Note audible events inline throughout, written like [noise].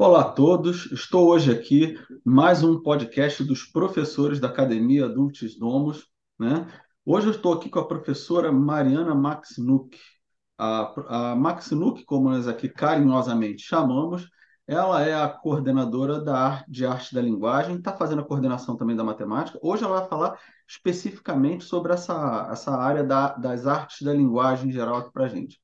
Olá a todos, estou hoje aqui mais um podcast dos professores da Academia Adultos Domos, né? Hoje eu estou aqui com a professora Mariana Maxnuk. A, a como nós aqui carinhosamente chamamos, ela é a coordenadora da de arte da linguagem, está fazendo a coordenação também da matemática. Hoje ela vai falar especificamente sobre essa, essa área da, das artes da linguagem em geral para a gente.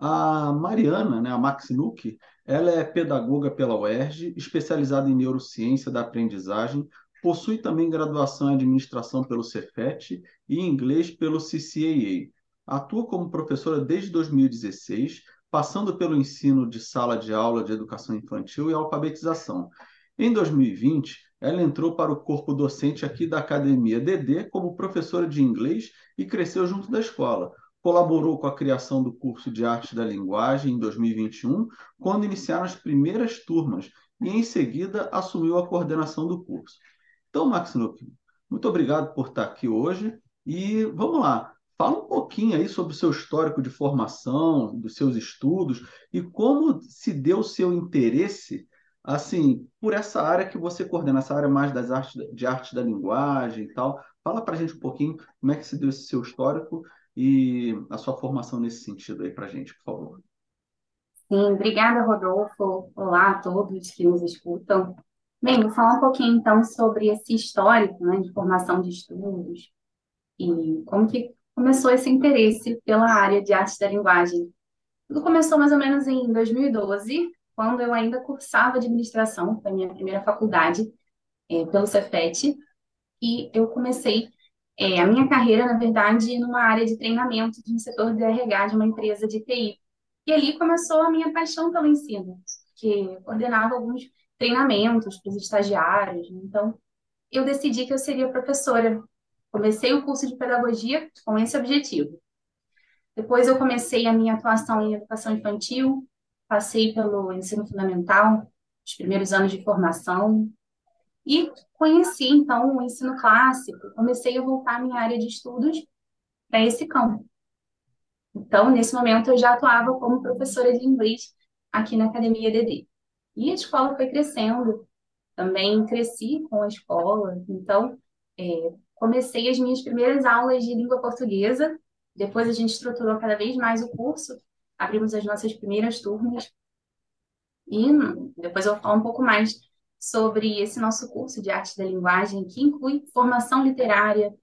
A Mariana, né, a Maxnuk, ela é pedagoga pela UERJ, especializada em neurociência da aprendizagem, possui também graduação em administração pelo Cefet e inglês pelo CCAA. Atua como professora desde 2016, passando pelo ensino de sala de aula de educação infantil e alfabetização. Em 2020, ela entrou para o corpo docente aqui da Academia DD como professora de inglês e cresceu junto da escola, colaborou com a criação do curso de Arte da Linguagem em 2021, quando iniciaram as primeiras turmas, e em seguida assumiu a coordenação do curso. Então, Max Luque, muito obrigado por estar aqui hoje e vamos lá. Fala um pouquinho aí sobre o seu histórico de formação, dos seus estudos e como se deu o seu interesse assim por essa área que você coordena, essa área mais das artes de arte da linguagem e tal. Fala para a gente um pouquinho como é que se deu esse seu histórico e a sua formação nesse sentido aí para a gente, por favor. Sim, obrigada, Rodolfo. Olá a todos que nos escutam. Bem, vou falar um pouquinho então sobre esse histórico, né, de formação de estudos e como que começou esse interesse pela área de arte da linguagem. Tudo começou mais ou menos em 2012, quando eu ainda cursava administração, foi a minha primeira faculdade, é, pelo Cefet, e eu comecei é, a minha carreira, na verdade, numa área de treinamento de um setor de RH de uma empresa de TI. E ali começou a minha paixão pelo ensino, que coordenava alguns treinamentos para os estagiários. Então, eu decidi que eu seria professora. Comecei o curso de pedagogia com esse objetivo. Depois eu comecei a minha atuação em educação infantil, passei pelo ensino fundamental, os primeiros anos de formação, e conheci, então, o ensino clássico, comecei a voltar a minha área de estudos para esse campo. Então, nesse momento, eu já atuava como professora de inglês aqui na Academia DD. E a escola foi crescendo, também cresci com a escola, então, é, comecei as minhas primeiras aulas de língua portuguesa, depois a gente estruturou cada vez mais o curso, abrimos as nossas primeiras turmas, e depois eu vou falar um pouco mais sobre esse nosso curso de arte da linguagem, que inclui formação literária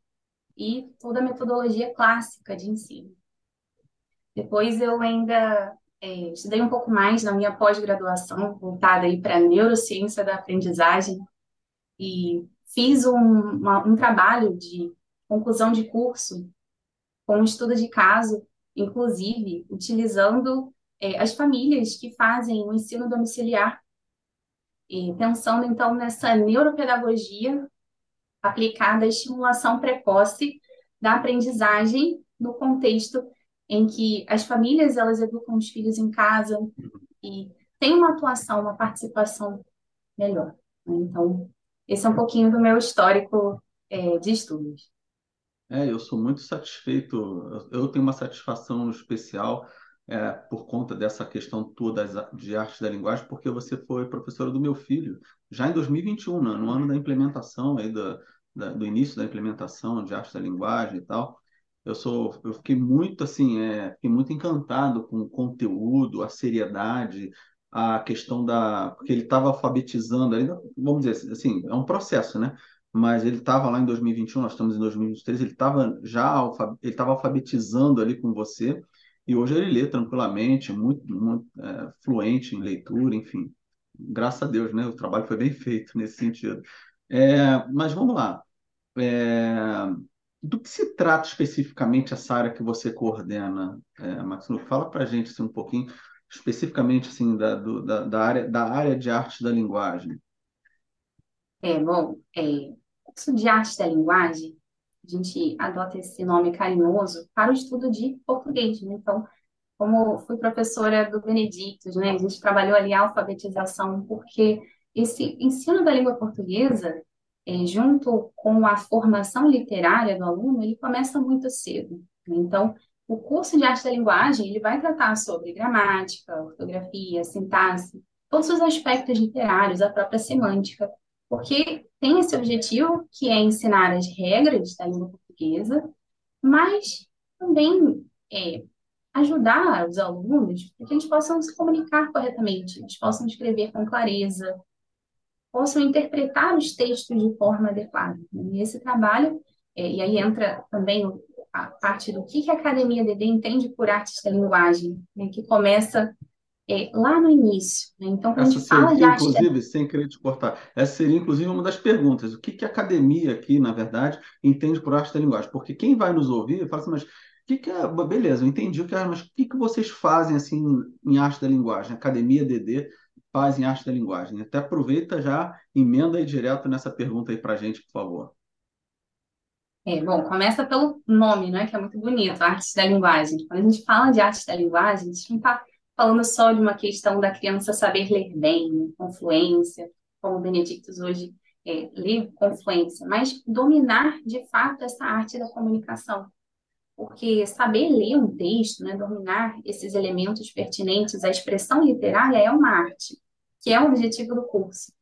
e toda a metodologia clássica de ensino. Depois eu ainda é, estudei um pouco mais na minha pós-graduação, voltada aí para a neurociência da aprendizagem, e fiz um, uma, um trabalho de conclusão de curso com um estudo de caso, inclusive utilizando é, as famílias que fazem o ensino domiciliar e pensando então nessa neuropedagogia aplicada à estimulação precoce da aprendizagem no contexto em que as famílias elas educam os filhos em casa e tem uma atuação, uma participação melhor. Né? Então, esse é um pouquinho do meu histórico é, de estudos. É, eu sou muito satisfeito, eu tenho uma satisfação especial é, por conta dessa questão toda de arte da linguagem, porque você foi professora do meu filho já em 2021, né, no ano da implementação aí do, da, do início da implementação de arte da linguagem e tal. Eu sou, eu fiquei muito assim, é, fiquei muito encantado com o conteúdo, a seriedade, a questão da, porque ele estava alfabetizando ainda, vamos dizer assim, é um processo, né? Mas ele estava lá em 2021, nós estamos em 2023, ele estava já ele estava alfabetizando ali com você e hoje ele lê tranquilamente, muito, muito é, fluente em leitura, enfim. Graças a Deus, né? O trabalho foi bem feito nesse sentido. É, mas vamos lá. É, do que se trata especificamente essa área que você coordena, é? Fala para a gente assim, um pouquinho especificamente assim da, do, da, da, área da área de arte da linguagem. É bom, é, curso de arte da linguagem a gente adota esse nome carinhoso para o estudo de português, né? Então, como fui professora do Benedictus, né? A gente trabalhou ali a alfabetização, porque esse ensino da língua portuguesa, é, junto com a formação literária do aluno, ele começa muito cedo. Né? Então, o curso de arte da linguagem, ele vai tratar sobre gramática, ortografia, sintaxe, todos os aspectos literários, a própria semântica, porque tem esse objetivo que é ensinar as regras da língua portuguesa, mas também é, ajudar os alunos para que eles possam se comunicar corretamente, eles possam escrever com clareza, possam interpretar os textos de forma adequada. E esse trabalho, é, e aí entra também a parte do que, a Academia DD entende por artes da linguagem, né, que começa é, lá no início. Né? Então, quando Essa a gente fala de seria, arte inclusive, sem querer te cortar, essa seria, inclusive, uma das perguntas. O que, que a academia aqui, na verdade, entende por arte da linguagem? Porque quem vai nos ouvir fala assim, mas o que, que é. Beleza, eu entendi o que é, mas o que, que vocês fazem assim em arte da linguagem? Academia DD faz em arte da linguagem? Até aproveita já, emenda aí direto nessa pergunta aí para a gente, por favor. É, bom, começa pelo nome, né, que é muito bonito, artes da linguagem. Quando a gente fala de artes da linguagem, a gente não está falando só de uma questão da criança saber ler bem, né, confluência, como o Benedictus hoje é, lê confluência, mas dominar de fato essa arte da comunicação. Porque saber ler um texto, né, dominar esses elementos pertinentes à expressão literária é uma arte, que é o objetivo do curso.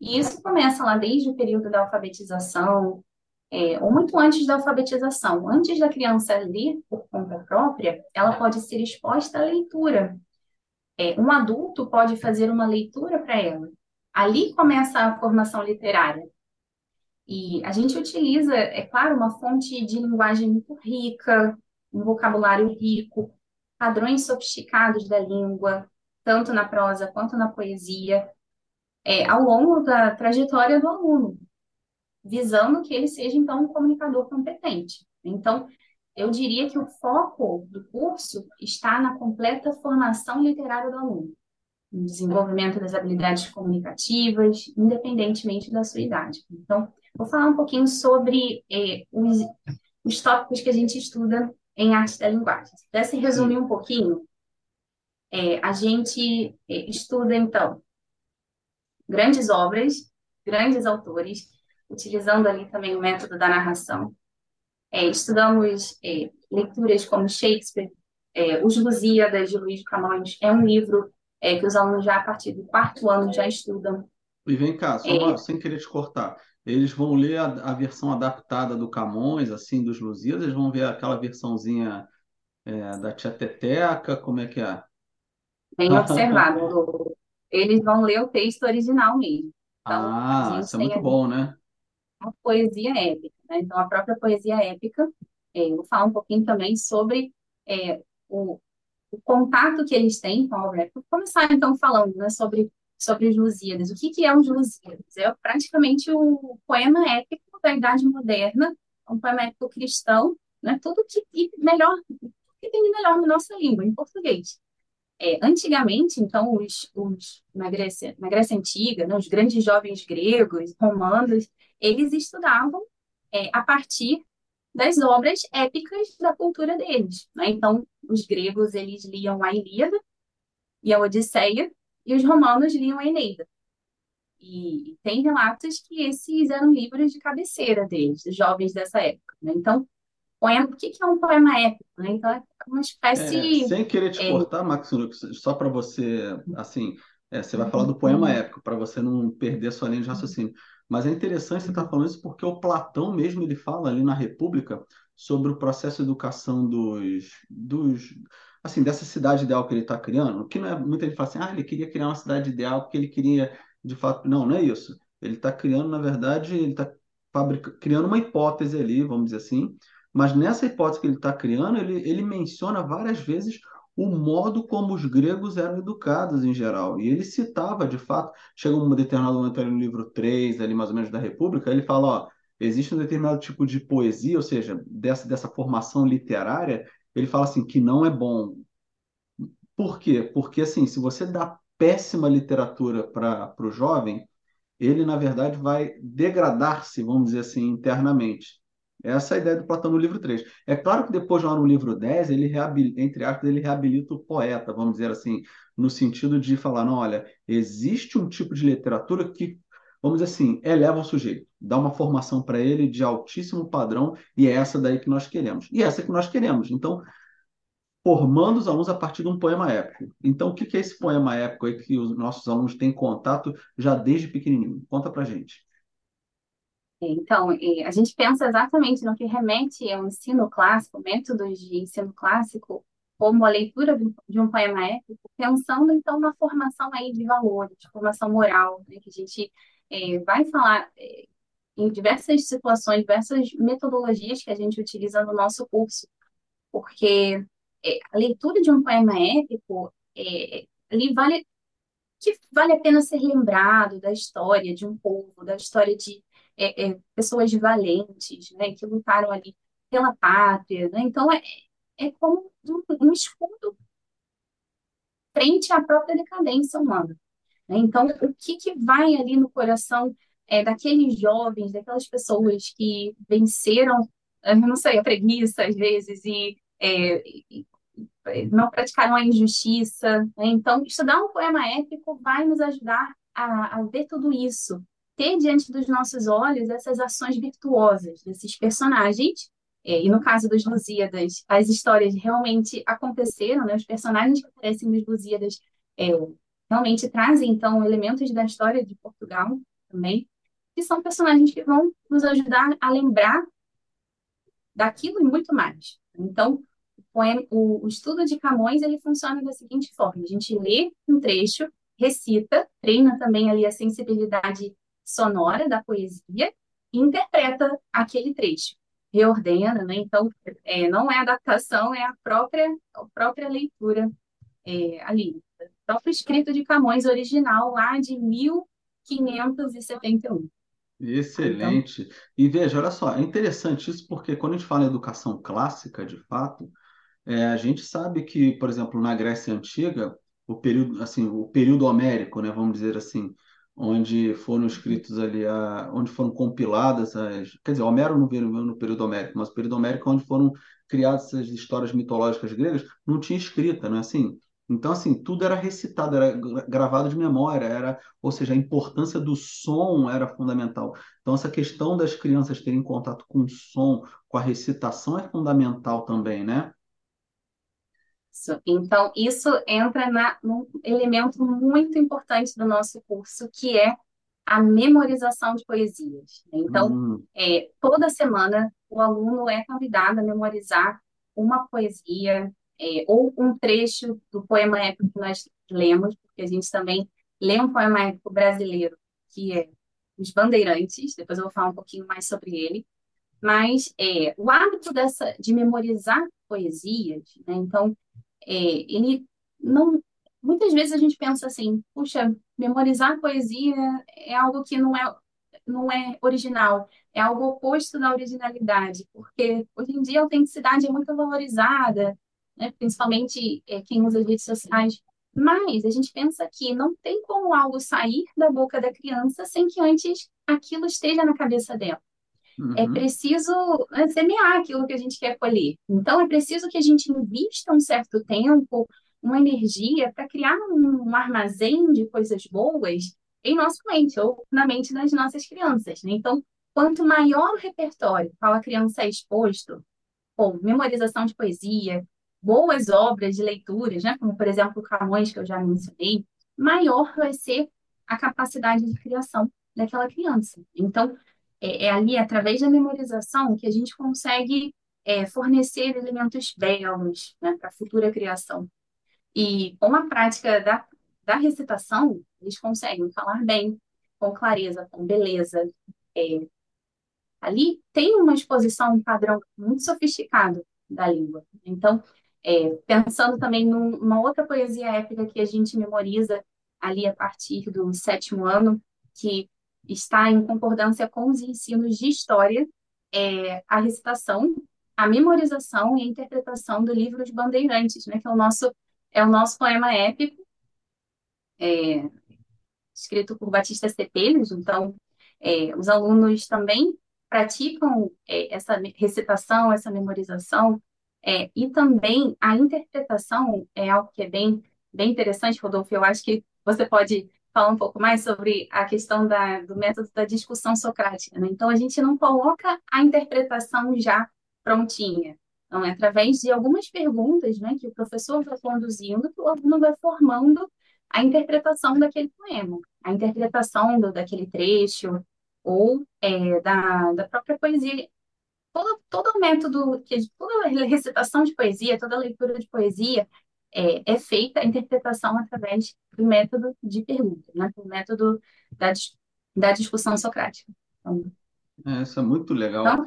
E isso começa lá desde o período da alfabetização, é, ou muito antes da alfabetização. Antes da criança ler por conta própria, ela pode ser exposta à leitura. É, um adulto pode fazer uma leitura para ela. Ali começa a formação literária. E a gente utiliza, é claro, uma fonte de linguagem muito rica, um vocabulário rico, padrões sofisticados da língua, tanto na prosa quanto na poesia, é, ao longo da trajetória do aluno visando que ele seja, então, um comunicador competente. Então, eu diria que o foco do curso está na completa formação literária do aluno, no desenvolvimento das habilidades comunicativas, independentemente da sua idade. Então, vou falar um pouquinho sobre eh, os, os tópicos que a gente estuda em arte da linguagem. Se pudesse resumir um pouquinho, é, a gente é, estuda, então, grandes obras, grandes autores, utilizando ali também o método da narração. É, estudamos é, leituras como Shakespeare, é, Os Lusíadas, de Luiz Camões, é um livro é, que os alunos já a partir do quarto ano já estudam. E vem cá, só uma, sem querer te cortar, eles vão ler a, a, versão adaptada do Camões, assim, dos Lusíadas, eles vão ver aquela versãozinha é, da Tia Teteca, como é que é? Bem [laughs] observado. Eles vão ler o texto original mesmo. Então, ah, isso é muito bom, né? a poesia épica. Né? Então, a própria poesia épica, é, eu vou falar um pouquinho também sobre é, o, o, contato que eles têm com a obra épica. Vou começar, então, falando né, sobre, sobre os Lusíadas. O que, que é os Lusíadas? É praticamente o poema épico da Idade Moderna, um poema épico cristão, né? tudo que e melhor, que tem de melhor na nossa língua, em português. É, antigamente, então, os, os, na, Grécia, na Grécia Antiga, né, os grandes jovens gregos, romanos, eles estudavam é, a partir das obras épicas da cultura deles. Né? Então, os gregos eles liam a Ilíada e a Odisseia, e os romanos liam a Eneida. E tem relatos que esses eram livros de cabeceira deles, dos jovens dessa época. Né? Então, poema, o que é um poema épico? Né? Então, é uma espécie. É, sem querer te é... cortar, Max, só para você, assim, é, você vai falar do poema uhum. épico, para você não perder sua linha de raciocínio. Mas é interessante você estar tá falando isso porque o Platão mesmo ele fala ali na República sobre o processo de educação dos, dos assim, dessa cidade ideal que ele está criando, que não é muita gente fala assim, ah, ele queria criar uma cidade ideal porque ele queria, de fato, não, não é isso. Ele está criando, na verdade, ele está criando uma hipótese ali, vamos dizer assim, mas nessa hipótese que ele está criando, ele, ele menciona várias vezes o modo como os gregos eram educados em geral. E ele citava, de fato, chega um determinado momento ali no livro 3, ali mais ou menos da República, ele fala, ó, existe um determinado tipo de poesia, ou seja, dessa, dessa formação literária, ele fala assim, que não é bom. Por quê? Porque, assim, se você dá péssima literatura para o jovem, ele, na verdade, vai degradar-se, vamos dizer assim, internamente. Essa é a ideia do Platão no livro 3. É claro que depois, lá no livro 10, ele reabilita, entre aspas, ele reabilita o poeta, vamos dizer assim, no sentido de falar, não, olha, existe um tipo de literatura que, vamos dizer assim, eleva o sujeito, dá uma formação para ele de altíssimo padrão, e é essa daí que nós queremos. E é essa que nós queremos. Então, formando os alunos a partir de um poema épico. Então, o que é esse poema épico aí que os nossos alunos têm contato já desde pequenininho? Conta para gente. Então, a gente pensa exatamente no que remete ao ensino clássico, métodos de ensino clássico, como a leitura de um poema épico, pensando então na formação aí de valores, formação moral, né, que a gente é, vai falar é, em diversas situações, diversas metodologias que a gente utiliza no nosso curso, porque é, a leitura de um poema épico ali vale que vale a pena ser lembrado da história de um povo, da história de é, é, pessoas valentes, né, que lutaram ali pela pátria, né? Então é, é como um, um escudo frente à própria decadência humana. Né? Então, o que, que vai ali no coração é, daqueles jovens, daquelas pessoas que venceram, eu não sei, a preguiça às vezes e, é, e não praticaram a injustiça. Né? Então, estudar um poema épico vai nos ajudar a, a ver tudo isso, ter diante dos nossos olhos essas ações virtuosas desses personagens. É, e no caso dos Lusíadas, as histórias realmente aconteceram, né? Os personagens que aparecem nos Lusíadas é, realmente trazem, então, elementos da história de Portugal também, que são personagens que vão nos ajudar a lembrar daquilo e muito mais. Então, o, poema, o, o estudo de Camões, ele funciona da seguinte forma, a gente lê um trecho, recita, treina também ali a sensibilidade sonora da poesia e interpreta aquele trecho, reordena, né? Então, é, não é adaptação, é a própria, a própria leitura é, ali. O próprio escrito de Camões original, lá de 1571. Excelente. Então, e veja, olha só, é interessante isso porque quando a gente fala em educação clássica, de fato, é, a gente sabe que, por exemplo, na Grécia Antiga, o período, assim, o período homérico, né, vamos dizer assim, onde foram escritos ali, a, onde foram compiladas as. Quer dizer, Homero não veio no período homérico, mas o período homérico, onde foram criadas essas histórias mitológicas gregas, não tinha escrita, não é assim? Então, assim, tudo era recitado, era gravado de memória, era, ou seja, a importância do som era fundamental. Então, essa questão das crianças terem contato com o som, com a recitação é fundamental também, né? Isso. Então, isso entra na, num elemento muito importante do nosso curso, que é a memorização de poesias. Então, hum. é, toda semana o aluno é convidado a memorizar uma poesia é, ou um trecho do poema épico que nós lemos, porque a gente também lê um poema épico brasileiro, que é Os Bandeirantes, depois eu vou falar um pouquinho mais sobre ele, mas é, o hábito dessa, de memorizar poesias, né, então, é, ele não. Muitas vezes a gente pensa assim, puxa, memorizar poesia é algo que não é, não é original, é algo oposto da originalidade, porque hoje em dia a autenticidade é muito valorizada, né? principalmente é, quem usa as redes sociais. Mas a gente pensa que não tem como algo sair da boca da criança sem que antes aquilo esteja na cabeça dela. É uhum. É preciso né, semear aquilo que a gente quer colher. Então, é preciso que a gente invista um certo tempo, uma energia para criar um, um, armazém de coisas boas em nossa mente ou na mente das nossas crianças. Né? Então, quanto maior o repertório ao a criança é exposto, com memorização de poesia, boas obras de leituras, né? como, por exemplo, Camões, que eu já mencionei, maior vai ser a capacidade de criação daquela criança. Então, é, é ali, através da memorização, que a gente consegue é, fornecer elementos belos né, para a futura criação. E com a prática da, da recitação, eles conseguem falar bem, com clareza, com beleza. É, ali tem uma exposição, um padrão muito sofisticado da língua. Então, é, pensando também numa outra poesia épica que a gente memoriza ali a partir do sétimo ano, que está em concordância com os ensinos de história, é, a recitação, a memorização e a interpretação do livro de Bandeirantes, né, que é o nosso, é o nosso poema épico, é, escrito por Batista Cepelhos. Então, é, os alunos também praticam é, essa recitação, essa memorização, é, e também a interpretação é algo que é bem, bem interessante, Rodolfo. Eu acho que você pode falar um pouco mais sobre a questão da, do método da discussão socrática. Né? Então, a gente não coloca a interpretação já prontinha. Então, é através de algumas perguntas, né, que o professor vai conduzindo, que o aluno vai formando a interpretação daquele poema, a interpretação do, daquele trecho, ou é, da, da própria poesia. Todo, todo o método, toda recitação de poesia, toda leitura de poesia é, é feita a interpretação através do método de pergunta, né, do método da, da discussão socrática. Então, é, isso é muito legal. Então,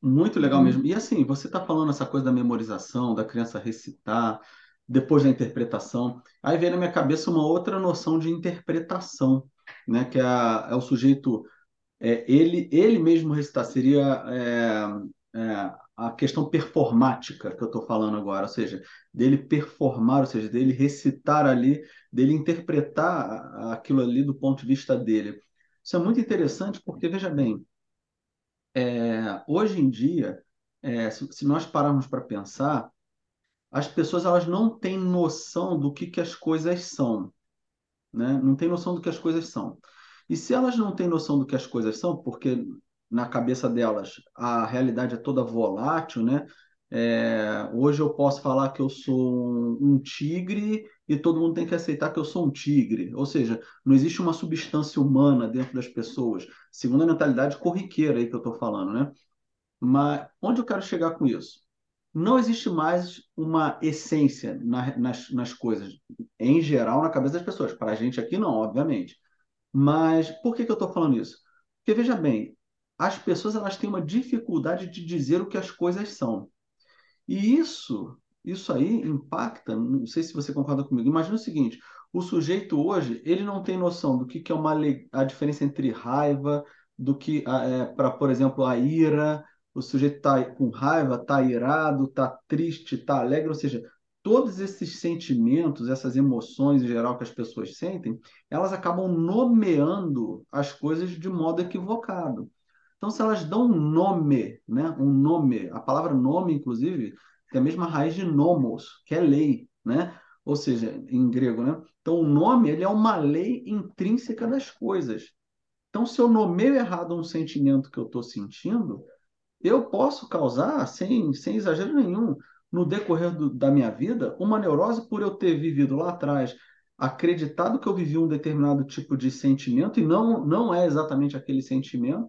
muito legal mesmo. E assim, você está falando essa coisa da memorização, da criança recitar, depois da interpretação. Aí vem na minha cabeça uma outra noção de interpretação, né? Que é, a, é o sujeito, é, ele, ele mesmo recitar, seria é, é, a questão performática que eu estou falando agora, ou seja, dele performar, ou seja, dele recitar ali, dele interpretar aquilo ali do ponto de vista dele. Isso é muito interessante porque, veja bem, é, hoje em dia, é, se, se, nós pararmos para pensar, as pessoas elas não têm noção do que, que as coisas são, né? Não têm noção do que as coisas são. E se elas não têm noção do que as coisas são, porque na cabeça delas a realidade é toda volátil, né? É, hoje eu posso falar que eu sou um, tigre e todo mundo tem que aceitar que eu sou um tigre. Ou seja, não existe uma substância humana dentro das pessoas, segundo a mentalidade corriqueira aí que eu estou falando, né? Mas onde eu quero chegar com isso? Não existe mais uma essência na, nas, nas coisas, em geral, na cabeça das pessoas. Para a gente aqui, não, obviamente. Mas por que, que eu estou falando isso? Porque, veja bem, as pessoas elas têm uma dificuldade de dizer o que as coisas são. E isso, isso aí impacta, não sei se você concorda comigo. Imagina o seguinte, o sujeito hoje, ele não tem noção do que, que é uma a diferença entre raiva, do que é, para, por exemplo, a ira, o sujeito está com raiva, está irado, está triste, está alegre, ou seja, todos esses sentimentos, essas emoções em geral que as pessoas sentem, elas acabam nomeando as coisas de modo equivocado. Então, se elas dão um nome, né, um nome, a palavra nome, inclusive, tem a mesma raiz de nomos, que é lei, né? Ou seja, em grego, né? Então, o nome, ele é uma lei intrínseca das coisas. Então, se eu nomeio errado um sentimento que eu estou sentindo, eu posso causar, sem, sem exagero nenhum, no decorrer do, da minha vida, uma neurose por eu ter vivido lá atrás, acreditado que eu vivi um determinado tipo de sentimento e não, não é exatamente aquele sentimento,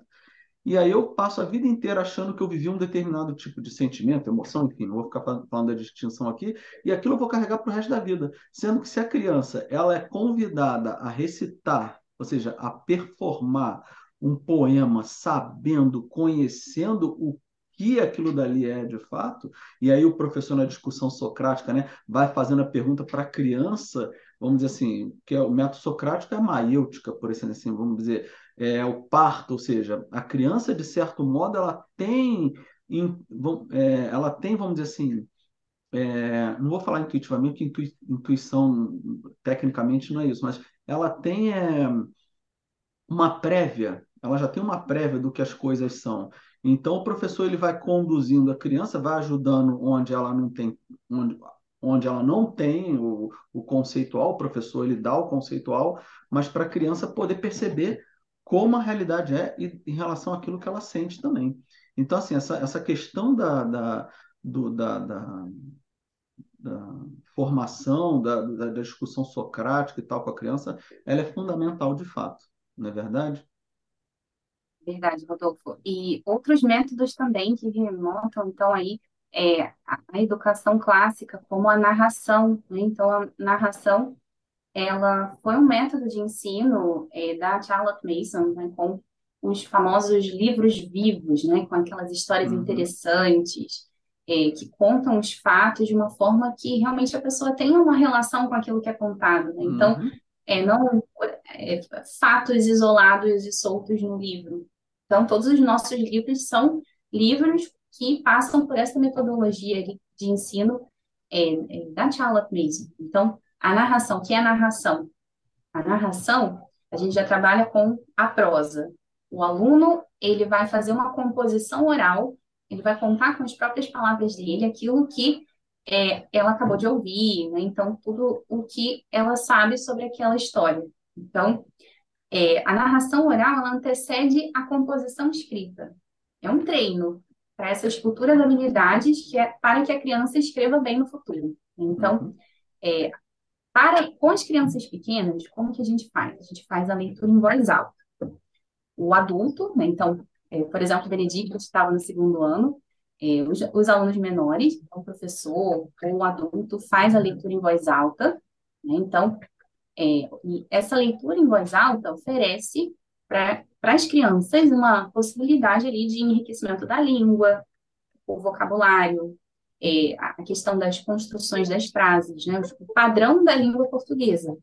e aí eu passo a vida inteira achando que eu vivi um determinado tipo de sentimento, emoção, enfim, não vou ficar falando da distinção aqui, e aquilo eu vou carregar para o resto da vida. Sendo que se a criança ela é convidada a recitar, ou seja, a performar um poema sabendo, conhecendo o que aquilo dali é de fato, e aí o professor na discussão socrática né, vai fazendo a pergunta para a criança, vamos dizer assim, que é o método socrático é a maêutica, por assim, assim vamos dizer, é, o parto, ou seja, a criança, de certo modo, ela tem, é, ela tem, vamos dizer assim, é, não vou falar intuitivamente, porque intuição tecnicamente não é isso, mas ela tem é, uma prévia, ela já tem uma prévia do que as coisas são. Então, o professor ele vai conduzindo a criança, vai ajudando onde ela não tem, onde, onde ela não tem o, o conceitual, o professor ele dá o conceitual, mas para a criança poder perceber como a realidade é e, em relação àquilo que ela sente também. Então, assim, essa, essa questão da, da, do, da, da, da formação, da, da, discussão socrática e tal com a criança, ela é fundamental de fato, não é verdade? Verdade, Rodolfo. E outros métodos também que remontam, então, aí, é, a, educação clássica, como a narração. Né? Então, a narração ela foi um método de ensino é, da Charlotte Mason, né, com os famosos livros vivos, né, com aquelas histórias uhum. interessantes, é, que contam os fatos de uma forma que realmente a pessoa tenha uma relação com aquilo que é contado. Né? Então, uhum. é, não é, fatos isolados e soltos no livro. Então, todos os nossos livros são livros que passam por essa metodologia de, ensino é, é, da Charlotte Mason. Então, a narração, que é a narração? A narração, a gente já trabalha com a prosa. O aluno, ele vai fazer uma composição oral, ele vai contar com as próprias palavras dele aquilo que é, ela acabou de ouvir, né? Então, tudo o que ela sabe sobre aquela história. Então, é, a narração oral, ela antecede a composição escrita. É um treino para essas futuras habilidades que é para que a criança escreva bem no futuro. Então, Uhum. é, para com as crianças pequenas, como que a gente faz? A gente faz a leitura em voz alta. O adulto, né, então, é, por exemplo, o Benedicto estava no segundo ano, é, os, os alunos menores, então, o professor ou o adulto faz a leitura em voz alta, né, então, é, e essa leitura em voz alta oferece para as crianças uma possibilidade ali de enriquecimento da língua, o vocabulário, é, a questão das construções das frases, né, o padrão da língua portuguesa.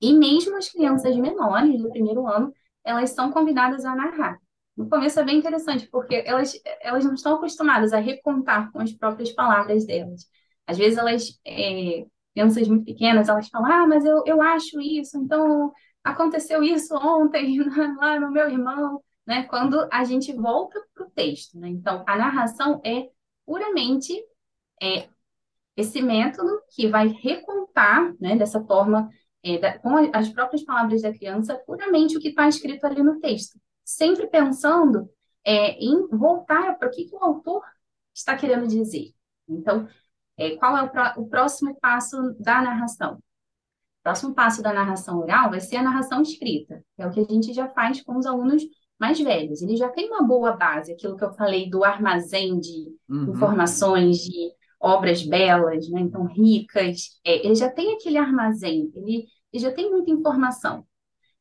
E mesmo as crianças menores do primeiro ano, elas são convidadas a narrar. No começo é bem interessante, porque elas, elas não estão acostumadas a recontar com as próprias palavras delas. Às vezes elas, é, crianças muito pequenas, elas falam, ah, mas eu, eu acho isso, então aconteceu isso ontem [laughs] lá no meu irmão, né? Quando a gente volta para o texto, né? Então, a narração é puramente é, esse método que vai recontar, né, dessa forma, é, da, com as próprias palavras da criança, puramente o que está escrito ali no texto. Sempre pensando é, em voltar para o que, que o autor está querendo dizer. Então, é, qual é o, pró- o próximo passo da narração? O próximo passo da narração oral vai ser a narração escrita, que é o que a gente já faz com os alunos mais velhos. Eles já têm uma boa base, aquilo que eu falei do armazém de Uhum. informações, de obras belas, né? Então, ricas. É, ele já tem aquele armazém, ele, ele já tem muita informação.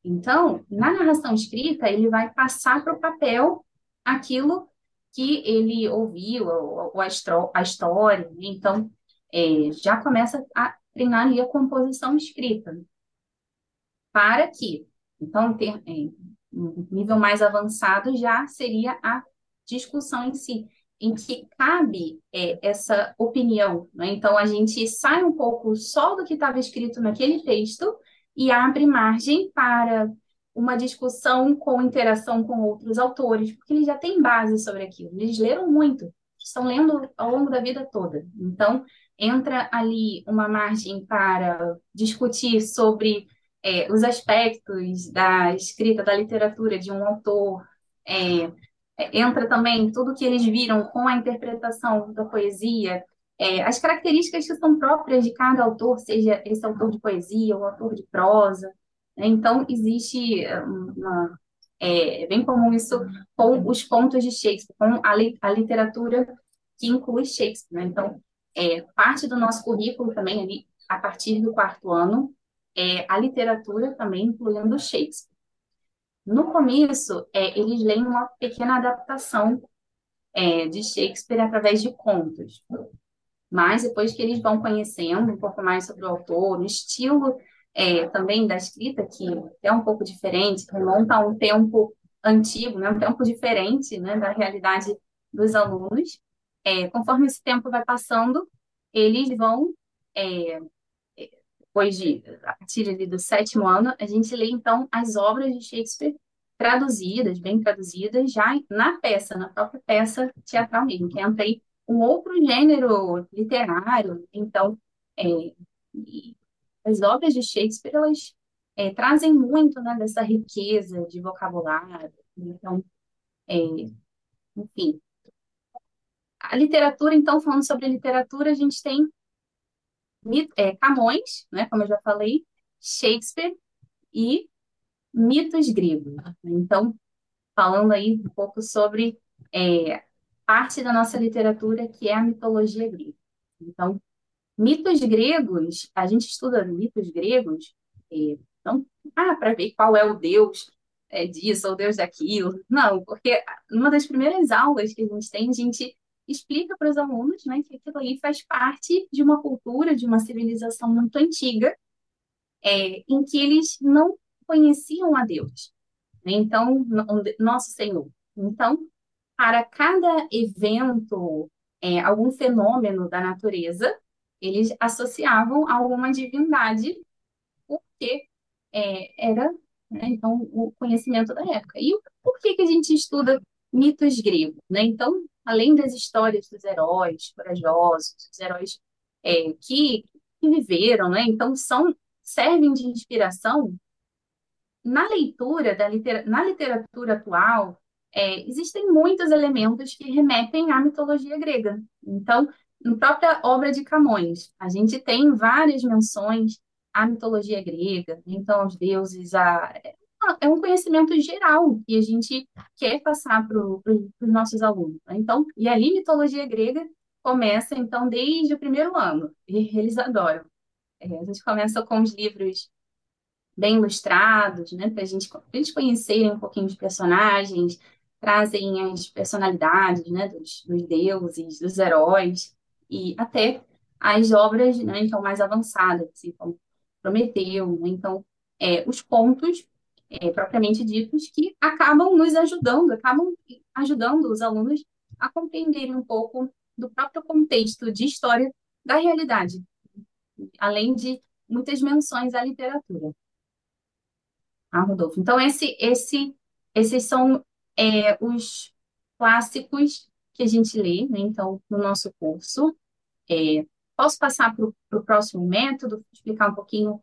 Então, na narração escrita, ele vai passar para o papel aquilo que ele ouviu, ou, ou a, a história, né? Então, é, já começa a treinar ali a composição escrita para que, então, ter, é, um nível mais avançado já seria a discussão em si, em que cabe é, essa opinião, né? Então, a gente sai um pouco só do que estava escrito naquele texto e abre margem para uma discussão com interação com outros autores, porque eles já têm base sobre aquilo, eles leram muito, estão lendo ao longo da vida toda. Então, entra ali uma margem para discutir sobre é, os aspectos da escrita, da literatura de um autor, é, é, entra também tudo que eles viram com a interpretação da poesia, é, as características que são próprias de cada autor, seja esse autor de poesia ou autor de prosa. né? Então, existe é, uma. É bem comum isso com os contos de Shakespeare, com a, li- a literatura que inclui Shakespeare. né? Então, é, parte do nosso currículo também ali, a partir do quarto ano, é, a literatura também incluindo Shakespeare. No começo, é, eles leem uma pequena adaptação é, de Shakespeare através de contos, mas depois que eles vão conhecendo um pouco mais sobre o autor, o estilo é, também da escrita, que é um pouco diferente, remonta a um tempo antigo, né, um tempo diferente né, da realidade dos alunos, é, conforme esse tempo vai passando, eles vão é, depois de, a partir ali do sétimo ano, a gente lê então as obras de Shakespeare traduzidas, bem traduzidas, já na peça, na própria peça teatral mesmo, que entra aí um outro gênero literário. Então, é, as obras de Shakespeare, elas é, trazem muito, né, dessa riqueza de vocabulário. Então, é, enfim. A literatura, então, falando sobre literatura, a gente tem é, Camões, né, como eu já falei, Shakespeare e mitos gregos. Então, falando aí um pouco sobre é, parte da nossa literatura que é a mitologia grega. Então, mitos gregos, a gente estuda mitos gregos, é, não ah, para ver qual é o deus é, disso ou o deus daquilo. Não, porque numa das primeiras aulas que a gente tem, a gente explica para os alunos, né, que aquilo aí faz parte de uma cultura, de uma civilização muito antiga, é, em que eles não conheciam a Deus. né? Então, no- nosso Senhor. Então, para cada evento, é, algum fenômeno da natureza, eles associavam a alguma divindade, porque é, era, né, então, o conhecimento da época. E por que que a gente estuda mitos gregos, né? Então, além das histórias dos heróis corajosos, dos heróis é, que, que viveram, né? Então, são, servem de inspiração na leitura da litera, na literatura atual, é, existem muitos elementos que remetem à mitologia grega. Então, na própria obra de Camões, a gente tem várias menções à mitologia grega, então aos deuses, a... é um conhecimento geral que a gente quer passar para os nossos alunos. Né? Então, e ali mitologia grega começa então desde o primeiro ano, e eles adoram. É, a gente começa com os livros bem ilustrados, né, para gente, eles conhecerem um pouquinho de personagens, trazem as personalidades, né, dos, dos deuses, dos heróis, e até as obras, né, então, mais avançadas, assim, como Prometeu, né? então, é, os pontos é, propriamente ditos que acabam nos ajudando, acabam ajudando os alunos a compreenderem um pouco do próprio contexto de história da realidade, além de muitas menções à literatura. Ah, Rodolfo. Então, esse, esse, esses são é, os clássicos que a gente lê, né? Então, no nosso curso. É, posso passar para o próximo método, explicar um pouquinho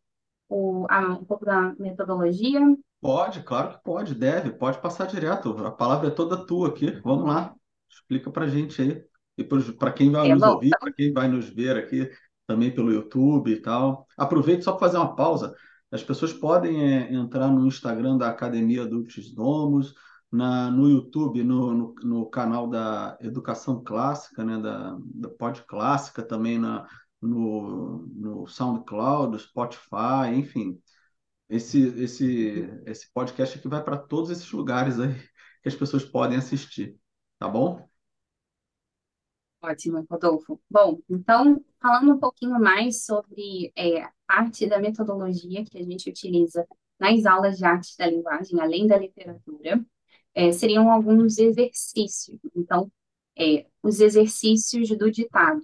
o, a, um pouco da metodologia? Pode, claro que pode, deve, pode passar direto. A palavra é toda tua aqui. Vamos lá, explica para a gente aí. E para quem vai É nos ouvir, para quem vai nos ver aqui também pelo YouTube e tal. Aproveite só para fazer uma pausa. As pessoas podem é, entrar no Instagram da Academia Dulcis Domus, na, no YouTube, no, no, no canal da Educação Clássica, né, da, da Pod Clássica, também na, no, no SoundCloud, Spotify, enfim. Esse, esse, esse podcast aqui vai para todos esses lugares aí [laughs] que as pessoas podem assistir, tá bom? Ótimo, Rodolfo. Bom, então, falando um pouquinho mais sobre é, parte da metodologia que a gente utiliza nas aulas de artes da linguagem, além da literatura, é, seriam alguns exercícios. Então, é, os exercícios do ditado,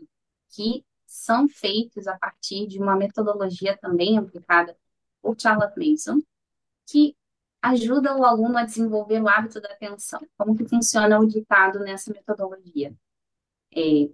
que são feitos a partir de uma metodologia também aplicada por Charlotte Mason, que ajuda o aluno a desenvolver o hábito da atenção. Como que funciona o ditado nessa metodologia? É,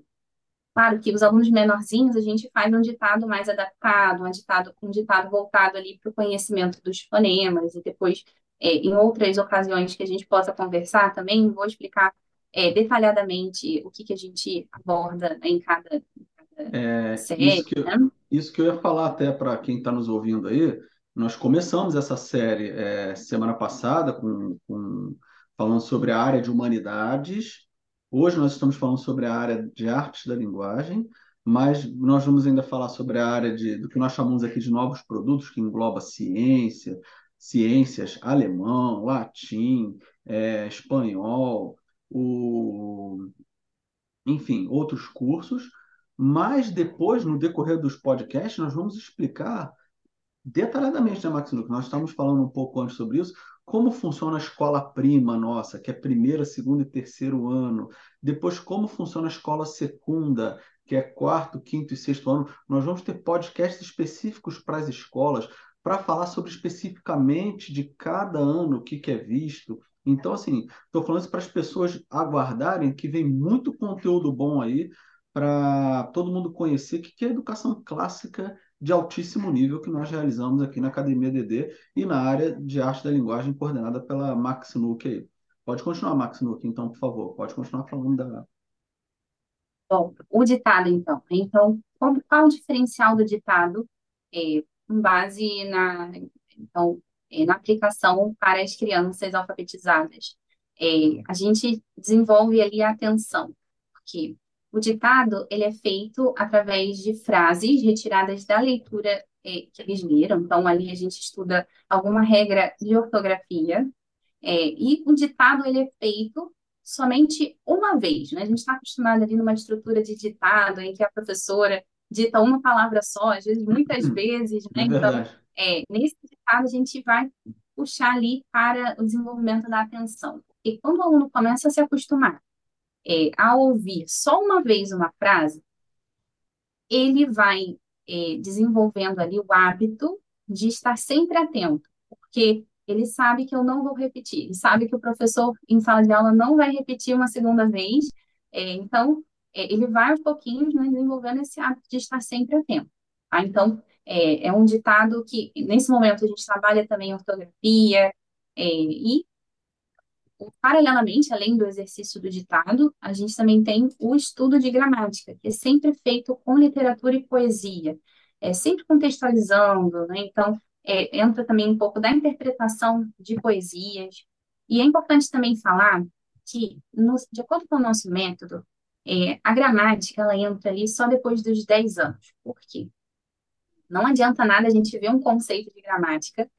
claro que os alunos menorzinhos, a gente faz um ditado mais adaptado, um ditado, um ditado voltado ali para o conhecimento dos fonemas, e depois, é, em outras ocasiões que a gente possa conversar também, vou explicar é, detalhadamente o que, que a gente aborda em cada, em cada É, isso série, que, eu- né? isso que eu ia falar até para quem está nos ouvindo aí. Nós começamos essa série é, semana passada com, com- falando sobre a área de humanidades. Hoje nós estamos falando sobre a área de artes da linguagem, mas nós vamos ainda falar sobre a área de, do que nós chamamos aqui de novos produtos, que engloba ciência, ciências, alemão, latim, é, espanhol, o enfim, outros cursos, mas depois, no decorrer dos podcasts, nós vamos explicar detalhadamente, né, Max Luque? Nós estamos falando um pouco antes sobre isso, como funciona a escola prima nossa, que é primeiro, segundo e terceiro ano, depois como funciona a escola secunda, que é quarto, quinto e sexto ano. Nós vamos ter podcasts específicos para as escolas, para falar sobre especificamente de cada ano o que, que é visto. Então, assim, estou falando isso para as pessoas aguardarem que vem muito conteúdo bom aí para todo mundo conhecer o que que é educação clássica de altíssimo nível que nós realizamos aqui na Academia DD e na área de arte da linguagem coordenada pela Max Nuke. Pode continuar, Max Nuke, então, por favor. Pode continuar falando da. Bom, o ditado, então. Então, qual, qual o diferencial do ditado é, com base na, então, é, na aplicação para as crianças alfabetizadas? É, a gente desenvolve ali a atenção, porque o ditado ele é feito através de frases retiradas da leitura é, que eles leram. Então, ali a gente estuda alguma regra de ortografia, é, e o ditado ele é feito somente uma vez, né? A gente está acostumado ali numa estrutura de ditado em que a professora dita uma palavra só, às vezes muitas vezes, né? É Então, é, nesse ditado a gente vai puxar ali para o desenvolvimento da atenção. E quando o aluno começa a se acostumar é, a ouvir só uma vez uma frase, ele vai é, desenvolvendo ali o hábito de estar sempre atento, porque ele sabe que eu não vou repetir, ele sabe que o professor em sala de aula não vai repetir uma segunda vez, é, então é, ele vai aos pouquinhos, né, desenvolvendo esse hábito de estar sempre atento. tá? Então, é, é um ditado que, nesse momento, a gente trabalha também ortografia, é, e paralelamente, além do exercício do ditado, a gente também tem o estudo de gramática, que é sempre feito com literatura e poesia, é sempre contextualizando, né? Então, é, entra também um pouco da interpretação de poesias. E é importante também falar que, no, de acordo com o nosso método, é, a gramática ela entra ali só depois dos 10 anos. Por quê? Não adianta nada a gente ver um conceito de gramática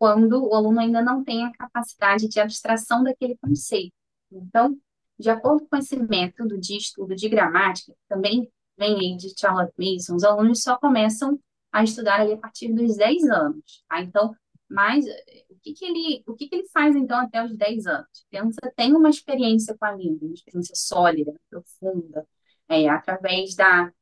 quando o aluno ainda não tem a capacidade de abstração daquele conceito. Então, de acordo com esse método de estudo de gramática, também vem aí de Charlotte Mason, os alunos só começam a estudar ali a partir dos 10 anos, tá? Então, mas o que que ele, o que que ele faz então até os 10 anos? Pensa, tem uma experiência com a língua, uma experiência sólida, profunda, é, através da,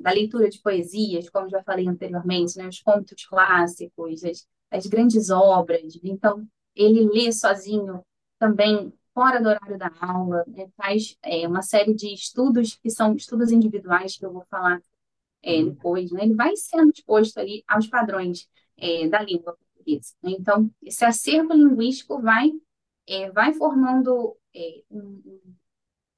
da leitura de poesias, como já falei anteriormente, né, os contos clássicos, as, as grandes obras. Então, ele lê sozinho também fora do horário da aula, né, faz é, uma série de estudos que são estudos individuais que eu vou falar é, uhum. depois, né, ele vai sendo exposto ali aos padrões é, da língua portuguesa. Né? Então, esse acervo linguístico vai, é, vai formando é, um,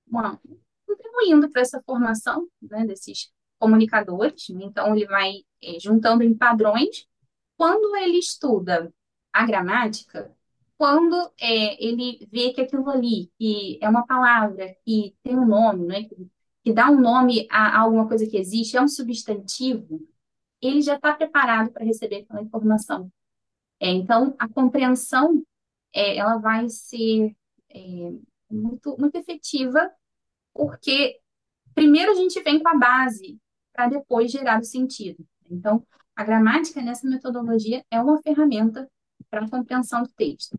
uma, contribuindo para essa formação né, desses comunicadores. Né? Então, ele vai é, juntando em padrões quando ele estuda a gramática, quando é, ele vê que aquilo ali que é uma palavra que tem um nome, né, que, que dá um nome a, a, alguma coisa que existe, é um substantivo, ele já está preparado para receber aquela informação. É, então, a compreensão é, ela vai ser é, muito, muito efetiva, porque primeiro a gente vem com a base para depois gerar o sentido. Então, a gramática nessa metodologia é uma ferramenta para a compreensão do texto.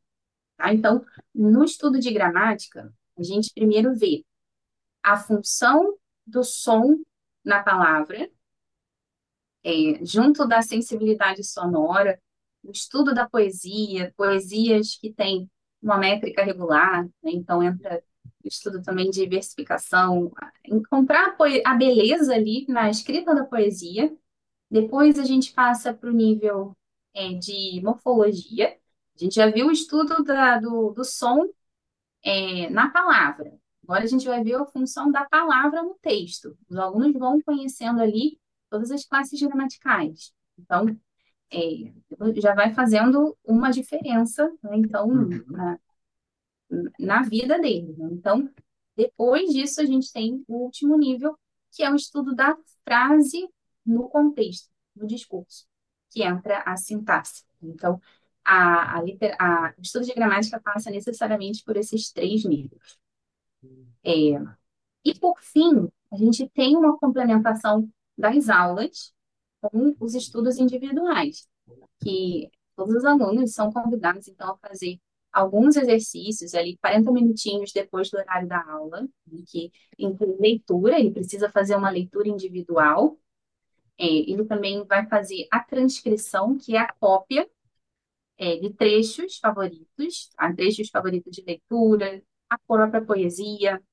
Tá? Então, no estudo de gramática, a gente primeiro vê a função do som na palavra, é, junto da sensibilidade sonora, o estudo da poesia, poesias que têm uma métrica regular, né? então entra o estudo também de versificação, encontrar a beleza ali na escrita da poesia, depois a gente passa para o nível é, de morfologia. A gente já viu o estudo da, do, do som é, na palavra. Agora a gente vai ver a função da palavra no texto. Os alunos vão conhecendo ali todas as classes gramaticais. Então, é, já vai fazendo uma diferença, né? então, uhum. na, na vida dele. Né? Então, depois disso, a gente tem o último nível, que é o estudo da frase no contexto, no discurso, que entra a sintaxe. Então, a, a, liter, a, o estudo de gramática passa necessariamente por esses três níveis. É, e, por fim, a gente tem uma complementação das aulas com os estudos individuais, que todos os alunos são convidados, então, a fazer alguns exercícios ali, 40 minutinhos depois do horário da aula, que inclui leitura, ele precisa fazer uma leitura individual, é, ele também vai fazer a transcrição, que é a cópia é, de trechos favoritos, a trechos favoritos de leitura, a própria poesia,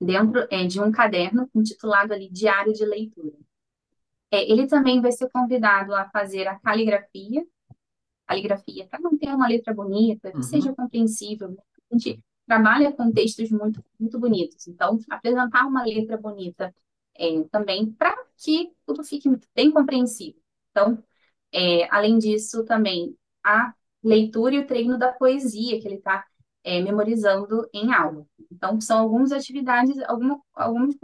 dentro é, de um caderno intitulado ali Diário de Leitura. É, ele também vai ser convidado a fazer a caligrafia, caligrafia para manter uma letra bonita, que uhum. seja compreensível. A gente trabalha com textos muito, muito bonitos, então apresentar uma letra bonita é, também para que tudo fique bem compreensível. Então, é, além disso, também a leitura e o treino da poesia que ele está é, memorizando em aula. Então, são algumas atividades, alguma, alguns,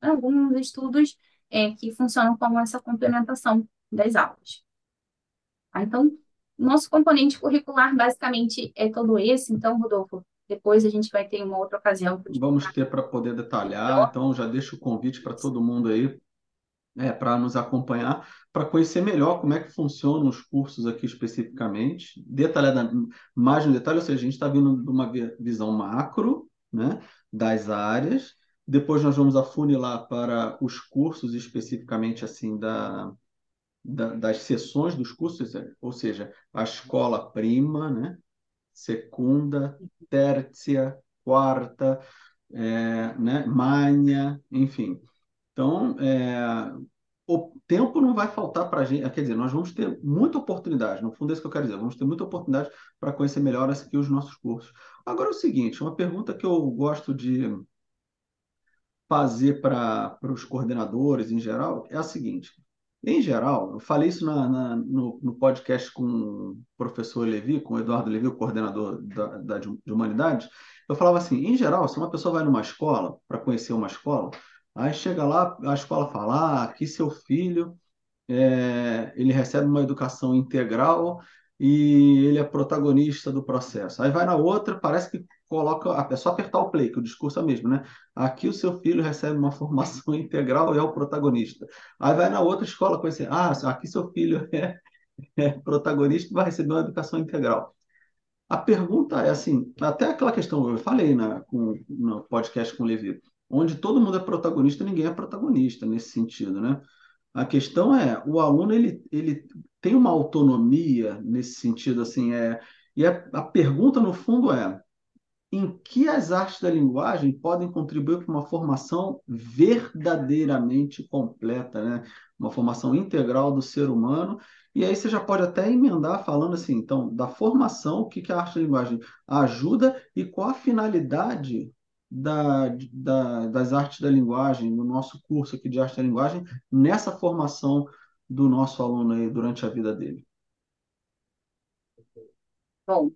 alguns estudos é, que funcionam como essa complementação das aulas. Ah, então, nosso componente curricular basicamente é todo esse. Então, Rodolfo, depois a gente vai ter uma outra ocasião. Vamos ter para poder detalhar, então já deixo o convite para todo mundo aí, né, para nos acompanhar, para conhecer melhor como é que funcionam os cursos aqui especificamente, detalhada, mais no detalhe, ou seja, a gente está vindo de uma visão macro né, das áreas, depois nós vamos afunilar para os cursos especificamente assim da, da, das sessões dos cursos, ou seja, a escola prima, né? segunda, tercia, quarta, é, né, manha, enfim. Então, é, o tempo não vai faltar para a gente, quer dizer, nós vamos ter muita oportunidade, no fundo é isso que eu quero dizer, vamos ter muita oportunidade para conhecer melhor aqui os nossos cursos. Agora é o seguinte, uma pergunta que eu gosto de fazer para os coordenadores em geral é a seguinte, em geral, eu falei isso na, na, no, no, podcast com o professor Levi, com o Eduardo Levi, o coordenador da, da, de Humanidades, eu falava assim, em geral, se uma pessoa vai numa escola, para conhecer uma escola, Aí chega lá, a escola fala, ah, aqui seu filho, é, ele recebe uma educação integral e ele é protagonista do processo. Aí vai na outra, parece que coloca, é só apertar o play, que o discurso é o mesmo, né? Aqui o seu filho recebe uma formação [laughs] integral e é o protagonista. Aí vai na outra escola conhecer, ah, aqui seu filho [laughs] é, é protagonista e vai receber uma educação integral. A pergunta é assim, até aquela questão, eu falei na, com, no podcast com o Levi, onde todo mundo é protagonista, ninguém é protagonista nesse sentido, né? A questão é, o aluno ele, ele tem uma autonomia nesse sentido, assim, é, e a, a pergunta no fundo é, em que as artes da linguagem podem contribuir para uma formação verdadeiramente completa, né? Uma formação integral do ser humano. E aí você já pode até emendar falando assim, então, da formação, o que, que a arte da linguagem ajuda e qual a finalidade da, da, das artes da linguagem, no nosso curso aqui de arte da linguagem, nessa formação do nosso aluno aí durante a vida dele? Bom,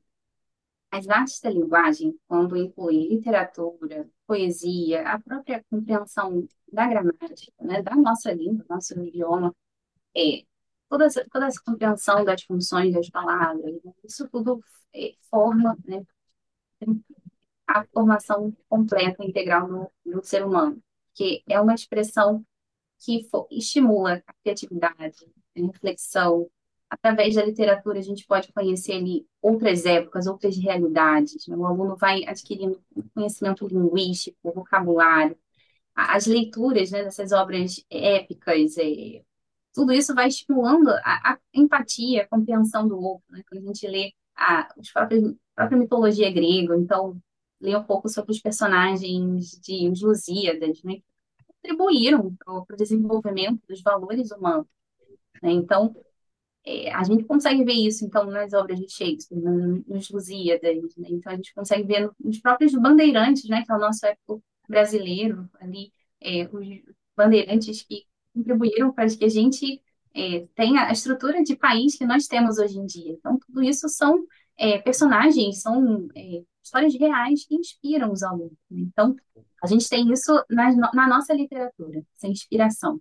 as artes da linguagem, quando incluem literatura, poesia, a própria compreensão da gramática, né, da nossa língua, nosso idioma, é, toda, essa, toda essa compreensão das funções das palavras, isso tudo é, forma né, a formação completa, integral no, no ser humano, que é uma expressão que for, estimula a criatividade, a reflexão. Através da literatura, a gente pode conhecer ali outras épocas, outras realidades. Né? O aluno vai adquirindo conhecimento linguístico, vocabulário. As leituras né, dessas obras épicas, é, tudo isso vai estimulando a, a, empatia, a compreensão do outro. Né? Quando a gente lê a, a própria mitologia grega, então ler um pouco sobre os personagens de Os Lusíadas, né, contribuíram para o desenvolvimento dos valores humanos. Né? Então, é, a gente consegue ver isso, então, nas obras de Shakespeare, nos Lusíadas, né? então a gente consegue ver nos próprios bandeirantes, né, que é o nosso époco brasileiro, ali, é, os bandeirantes que contribuíram para que a gente é, tenha a estrutura de país que nós temos hoje em dia. Então, tudo isso são é, personagens, são é, histórias reais que inspiram os alunos. Né? Então, a gente tem isso na, na nossa literatura, essa inspiração.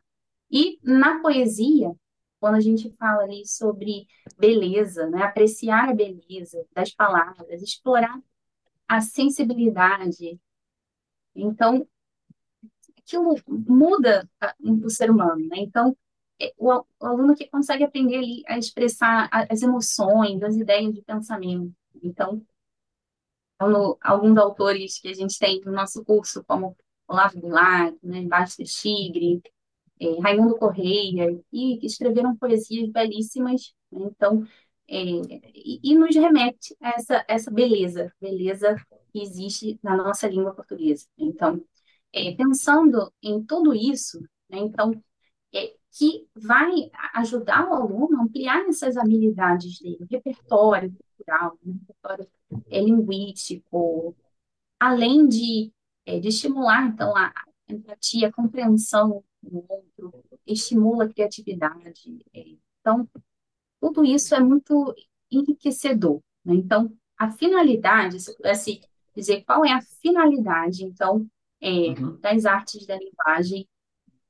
E na poesia, quando a gente fala ali sobre beleza, né? apreciar a beleza das palavras, explorar a sensibilidade, então aquilo muda o ser humano, né? Então é, o, aluno que consegue aprender ali a expressar as emoções, as ideias de pensamento. Então no, alguns autores que a gente tem no nosso curso, como Olavo Bilac, né, Basta Tigre, é, Raimundo Correia, e que escreveram poesias belíssimas, né, então, é, e, e, nos remete a essa, essa beleza, beleza que existe na nossa língua portuguesa. Então, é, pensando em tudo isso, né, então, é, que vai ajudar o aluno a ampliar essas habilidades dele, repertório cultural, repertório é, linguístico, além de, é, de estimular, então, a empatia, a compreensão do outro, estimula a criatividade. É, então, tudo isso é muito enriquecedor. Né? Então, a finalidade, se eu pudesse dizer qual é a finalidade, então, é, uhum. das artes da linguagem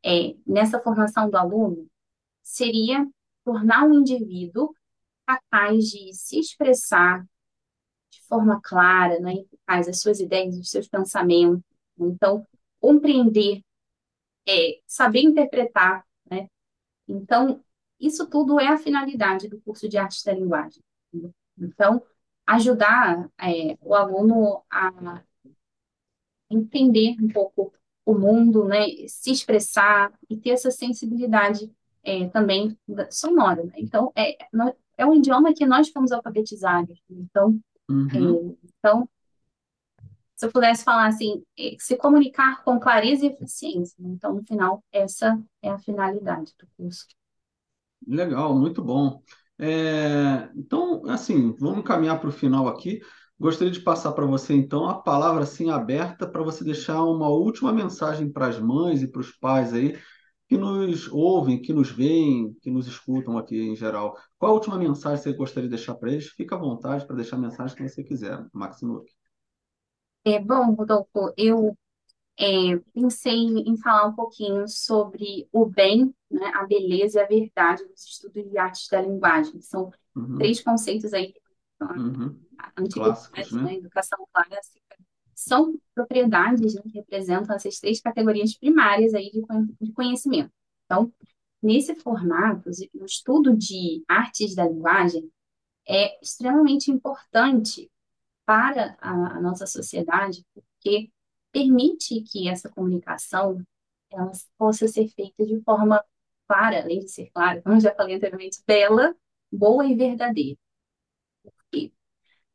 é, nessa formação do aluno, seria tornar o indivíduo capaz de se expressar, de forma clara, né, as suas ideias, os seus pensamentos. Então, compreender, é, saber interpretar, né? Então, isso tudo é a finalidade do curso de Artes da Linguagem. Então, ajudar é, o aluno a entender um pouco o mundo, né, se expressar e ter essa sensibilidade é, também sonora. Né? Então, é, é um idioma que nós fomos alfabetizados. Então, Uhum. É, então, se eu pudesse falar assim, é, se comunicar com clareza e eficiência. Então, no final, essa é a finalidade do curso. Legal, muito bom. É, então, assim, vamos caminhar para o final aqui. Gostaria de passar para você, então, a palavra assim aberta para você deixar uma última mensagem para as mães e para os pais aí que nos ouvem, que nos veem, que nos escutam aqui em geral. Qual a última mensagem que você gostaria de deixar para eles? Fica à vontade para deixar a mensagem que você quiser, Max Nuke. É, bom, Rodolfo, eu é, pensei em falar um pouquinho sobre o bem, né, a beleza e a verdade dos estudos de artes da linguagem. São Uhum, três conceitos aí, uhum. antiguidade, né, né? educação clássica, são propriedades, né, que representam essas três categorias primárias aí de, de conhecimento. Então, nesse formato, o estudo de artes da linguagem é extremamente importante para a, a nossa sociedade, porque permite que essa comunicação ela possa ser feita de forma clara, além de ser clara, como já falei anteriormente, bela, boa e verdadeira.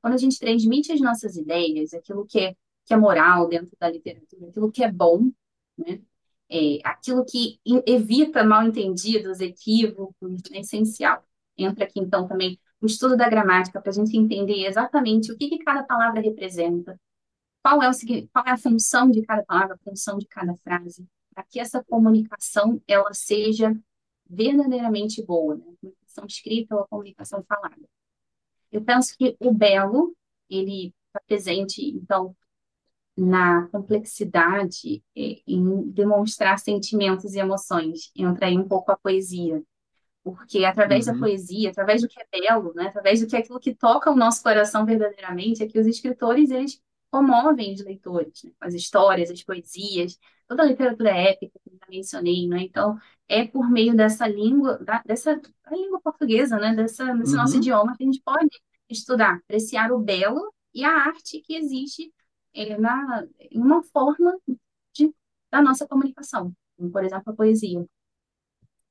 Quando a gente transmite as nossas ideias, aquilo que é, que é moral dentro da literatura, aquilo que é bom, né? É, aquilo que evita mal-entendidos, equívocos, é essencial. Entra aqui, então, também o estudo da gramática, para a gente entender exatamente o que que cada palavra representa, qual é o, qual é a função de cada palavra, a função de cada frase, para que essa comunicação ela seja verdadeiramente boa, né? Comunicação escrita ou a comunicação falada. Eu penso que o belo, ele está presente, então, na complexidade, eh, em demonstrar sentimentos e emoções. Entra aí um pouco a poesia, porque através da Uhum, poesia, através do que é belo, né, através do que é aquilo que toca o nosso coração verdadeiramente, é que os escritores, eles comovem os leitores, né, as histórias, as poesias, toda a literatura épica que eu já mencionei, né, então é por meio dessa língua, da- dessa língua portuguesa, né, dessa, desse nosso uhum, idioma que a gente pode estudar, apreciar o belo e a arte que existe é, na, em uma forma de, da nossa comunicação, como, por exemplo, a poesia.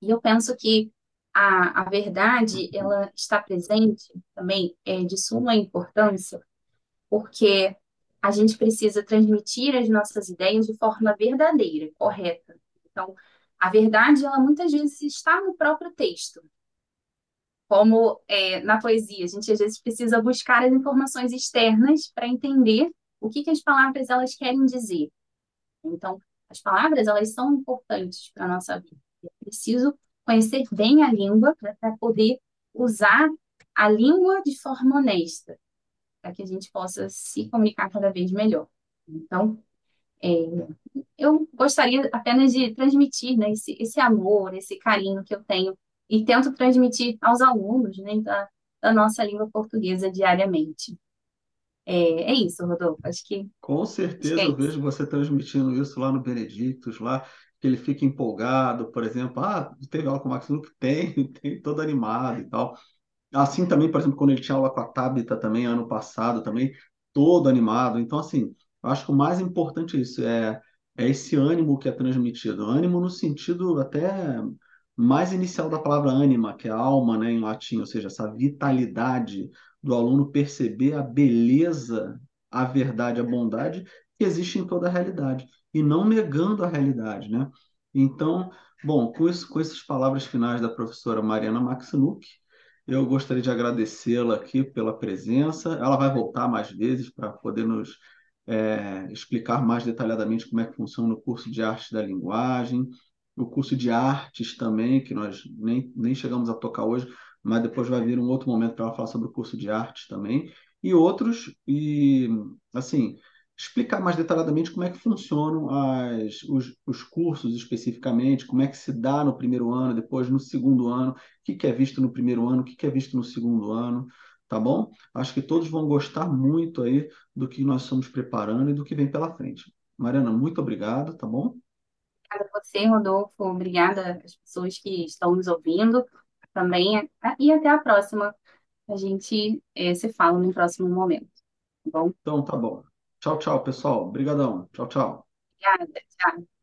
E eu penso que a, a verdade, ela está presente também, é de suma importância, porque a gente precisa transmitir as nossas ideias de forma verdadeira, correta. Então, a verdade, ela muitas vezes está no próprio texto, como é, na poesia, a gente às vezes precisa buscar as informações externas para entender o que que as palavras elas querem dizer. Então, as palavras, elas são importantes para a nossa vida. É preciso conhecer bem a língua para poder usar a língua de forma honesta, para que a gente possa se comunicar cada vez melhor. Então, é, eu gostaria apenas de transmitir, né, esse, esse amor, esse carinho que eu tenho e tento transmitir aos alunos, né, da, da nossa língua portuguesa diariamente. É, é isso, Rodolfo. Acho que, Com acho que certeza é eu vejo você transmitindo isso lá no Benedictus, lá, que ele fica empolgado, por exemplo, ah, teve aula com o Max Luke? [laughs] Tem, tem todo animado e tal. Assim também, por exemplo, quando ele tinha aula com a Tabita também, ano passado também, todo animado. Então, assim, eu acho que o mais importante é isso, é, é esse ânimo que é transmitido. Ânimo no sentido até mais inicial da palavra ânima, que é alma, né, em latim, ou seja, essa vitalidade do aluno perceber a beleza, a verdade, a bondade que existe em toda a realidade, e não negando a realidade, né? Então, bom, com isso, com essas palavras finais da professora Mariana Maxinuk, eu gostaria de agradecê-la aqui pela presença. Ela vai voltar mais vezes para poder nos é, explicar mais detalhadamente como é que funciona o curso de arte da linguagem, o curso de artes também, que nós nem, nem chegamos a tocar hoje, mas depois vai vir um outro momento para ela falar sobre o curso de artes também, e outros, e assim, explicar mais detalhadamente como é que funcionam as, os, os cursos especificamente, como é que se dá no primeiro ano, depois no segundo ano, o que que é visto no primeiro ano, o que que é visto no segundo ano, tá bom? Acho que todos vão gostar muito aí do que nós estamos preparando e do que vem pela frente. Mariana, muito obrigado, tá bom? Obrigada a você, Rodolfo. Obrigada às pessoas que estão nos ouvindo também. E até a próxima. A gente eh, se fala no próximo momento, tá bom? Então, tá bom. Tchau, tchau, pessoal. Obrigadão. Tchau, tchau. Obrigada. Tchau.